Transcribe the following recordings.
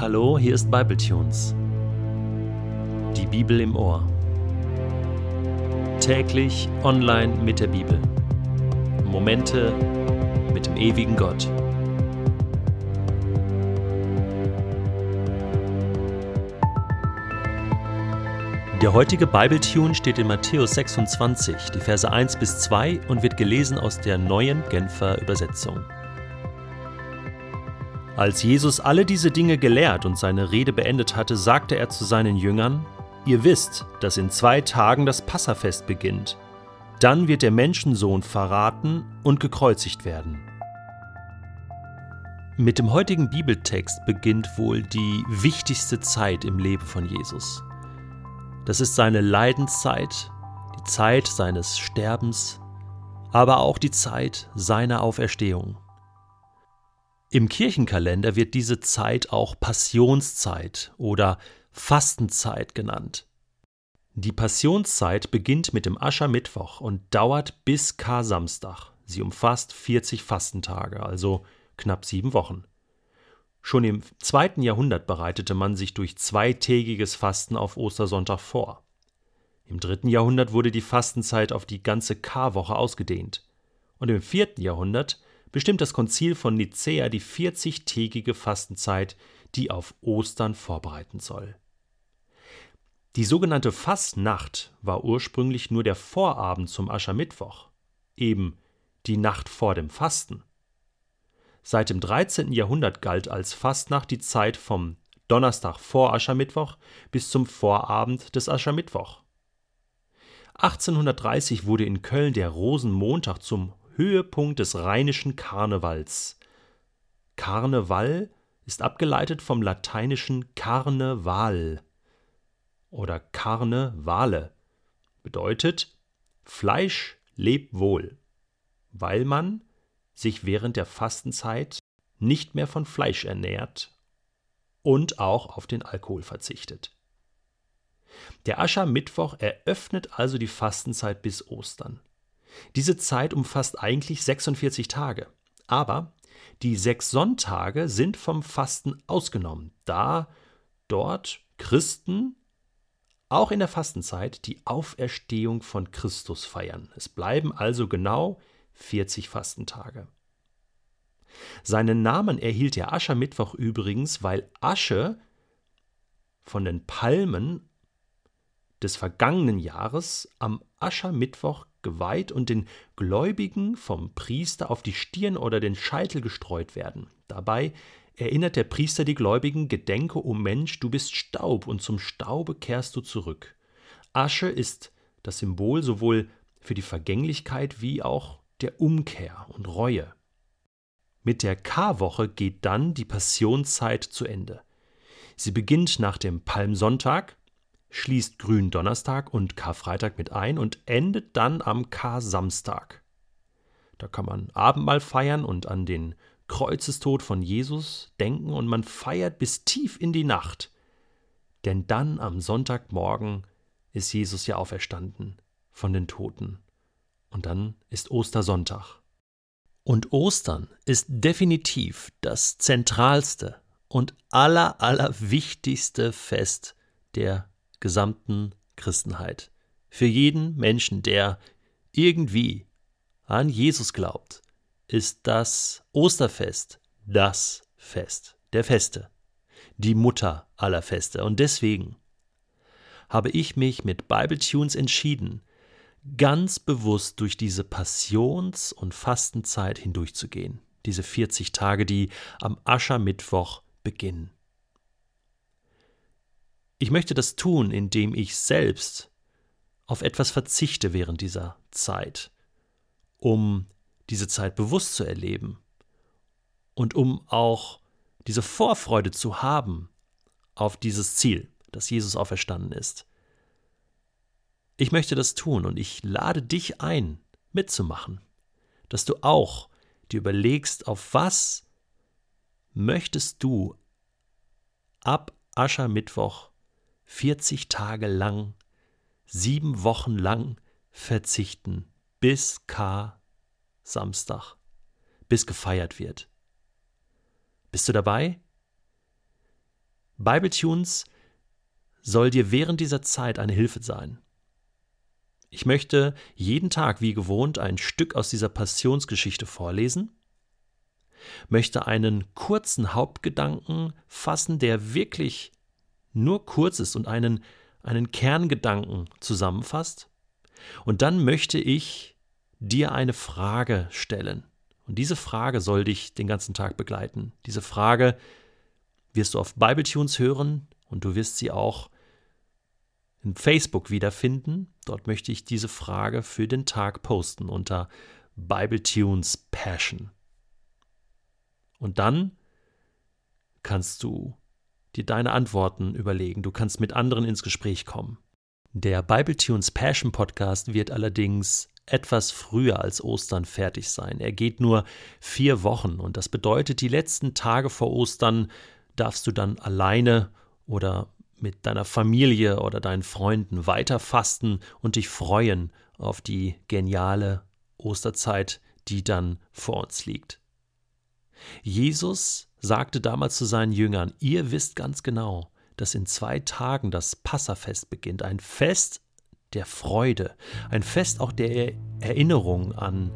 Hallo, hier ist Bibletunes. Die Bibel im Ohr. Täglich online mit der Bibel. Momente mit dem ewigen Gott. Der heutige Bibletune steht in Matthäus 26, die Verse 1 bis 2 und wird gelesen aus der neuen Genfer Übersetzung. Als Jesus alle diese Dinge gelehrt und seine Rede beendet hatte, sagte er zu seinen Jüngern, Ihr wisst, dass in zwei Tagen das Passafest beginnt. Dann wird der Menschensohn verraten und gekreuzigt werden. Mit dem heutigen Bibeltext beginnt wohl die wichtigste Zeit im Leben von Jesus. Das ist seine Leidenszeit, die Zeit seines Sterbens, aber auch die Zeit seiner Auferstehung. Im Kirchenkalender wird diese Zeit auch Passionszeit oder Fastenzeit genannt. Die Passionszeit beginnt mit dem Aschermittwoch und dauert bis Kar-Samstag. Sie umfasst 40 Fastentage, also knapp sieben Wochen. Schon im zweiten Jahrhundert bereitete man sich durch zweitägiges Fasten auf Ostersonntag vor. Im dritten Jahrhundert wurde die Fastenzeit auf die ganze Karwoche ausgedehnt. Und im vierten Jahrhundert bestimmt das Konzil von Nicäa die 40-tägige Fastenzeit, die auf Ostern vorbereiten soll. Die sogenannte Fastnacht war ursprünglich nur der Vorabend zum Aschermittwoch, eben die Nacht vor dem Fasten. Seit dem 13. Jahrhundert galt als Fastnacht die Zeit vom Donnerstag vor Aschermittwoch bis zum Vorabend des Aschermittwoch. 1830 wurde in Köln der Rosenmontag zum Höhepunkt des rheinischen Karnevals. Karneval ist abgeleitet vom lateinischen Karneval oder Karnevale, bedeutet Fleisch lebt wohl, weil man sich während der Fastenzeit nicht mehr von Fleisch ernährt und auch auf den Alkohol verzichtet. Der Aschermittwoch eröffnet also die Fastenzeit bis Ostern. Diese Zeit umfasst eigentlich 46 Tage. Aber die sechs Sonntage sind vom Fasten ausgenommen, da dort Christen auch in der Fastenzeit die Auferstehung von Christus feiern. Es bleiben also genau 40 Fastentage. Seinen Namen erhielt der Aschermittwoch übrigens, weil Asche von den Palmen des vergangenen Jahres am Aschermittwoch geweiht und den Gläubigen vom Priester auf die Stirn oder den Scheitel gestreut werden. Dabei erinnert der Priester die Gläubigen, Gedenke, o oh Mensch, du bist Staub und zum Staube kehrst du zurück. Asche ist das Symbol sowohl für die Vergänglichkeit wie auch der Umkehr und Reue. Mit der Karwoche geht dann die Passionszeit zu Ende. Sie beginnt nach dem Palmsonntag, schließt Gründonnerstag und Karfreitag mit ein und endet dann am Kar-Samstag. Da kann man Abendmahl feiern und an den Kreuzestod von Jesus denken und man feiert bis tief in die Nacht. Denn dann am Sonntagmorgen ist Jesus ja auferstanden von den Toten. Und dann ist Ostersonntag. Und Ostern ist definitiv das zentralste und aller, aller wichtigste Fest der gesamten Christenheit. Für jeden Menschen, der irgendwie an Jesus glaubt, ist das Osterfest das Fest der Feste, die Mutter aller Feste. Und deswegen habe ich mich mit Bible Tunes entschieden, ganz bewusst durch diese Passions- und Fastenzeit hindurchzugehen. Diese 40 Tage, die am Aschermittwoch beginnen. Ich möchte das tun, indem ich selbst auf etwas verzichte während dieser Zeit, um diese Zeit bewusst zu erleben und um auch diese Vorfreude zu haben auf dieses Ziel, dass Jesus auferstanden ist. Ich möchte das tun und ich lade dich ein, mitzumachen, dass du auch dir überlegst, auf was möchtest du ab Aschermittwoch 40 Tage lang, sieben Wochen lang verzichten, bis K. Samstag, bis gefeiert wird. Bist du dabei? Bibletunes soll dir während dieser Zeit eine Hilfe sein. Ich möchte jeden Tag wie gewohnt ein Stück aus dieser Passionsgeschichte vorlesen, möchte einen kurzen Hauptgedanken fassen, der wirklich nur kurz ist und einen, einen Kerngedanken zusammenfasst. Und dann möchte ich dir eine Frage stellen. Und diese Frage soll dich den ganzen Tag begleiten. Diese Frage wirst du auf Bibletunes hören und du wirst sie auch in Facebook wiederfinden. Dort möchte ich diese Frage für den Tag posten unter Bibletunes Passion. Und dann kannst du dir deine Antworten überlegen. Du kannst mit anderen ins Gespräch kommen. Der Bibletunes Passion Podcast wird allerdings etwas früher als Ostern fertig sein. Er geht nur vier Wochen und das bedeutet, die letzten Tage vor Ostern darfst du dann alleine oder mit deiner Familie oder deinen Freunden weiter fasten und dich freuen auf die geniale Osterzeit, die dann vor uns liegt. Jesus sagte damals zu seinen Jüngern, ihr wisst ganz genau, dass in zwei Tagen das Passafest beginnt, ein Fest der Freude, ein Fest auch der Erinnerung an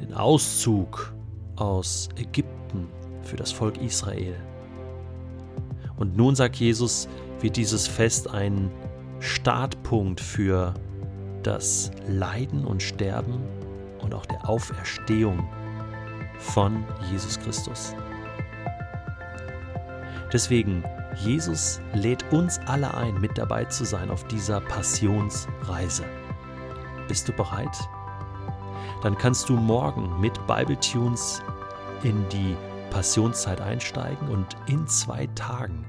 den Auszug aus Ägypten für das Volk Israel. Und nun sagt Jesus, wird dieses Fest ein Startpunkt für das Leiden und Sterben und auch der Auferstehung von Jesus Christus. Deswegen, Jesus lädt uns alle ein, mit dabei zu sein auf dieser Passionsreise. Bist du bereit? Dann kannst du morgen mit Bible Tunes in die Passionszeit einsteigen und in zwei Tagen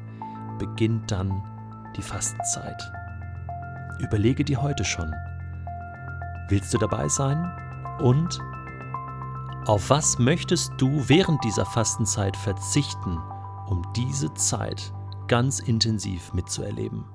beginnt dann die Fastenzeit. Überlege dir heute schon, willst du dabei sein? Und auf was möchtest du während dieser Fastenzeit verzichten, um diese Zeit ganz intensiv mitzuerleben?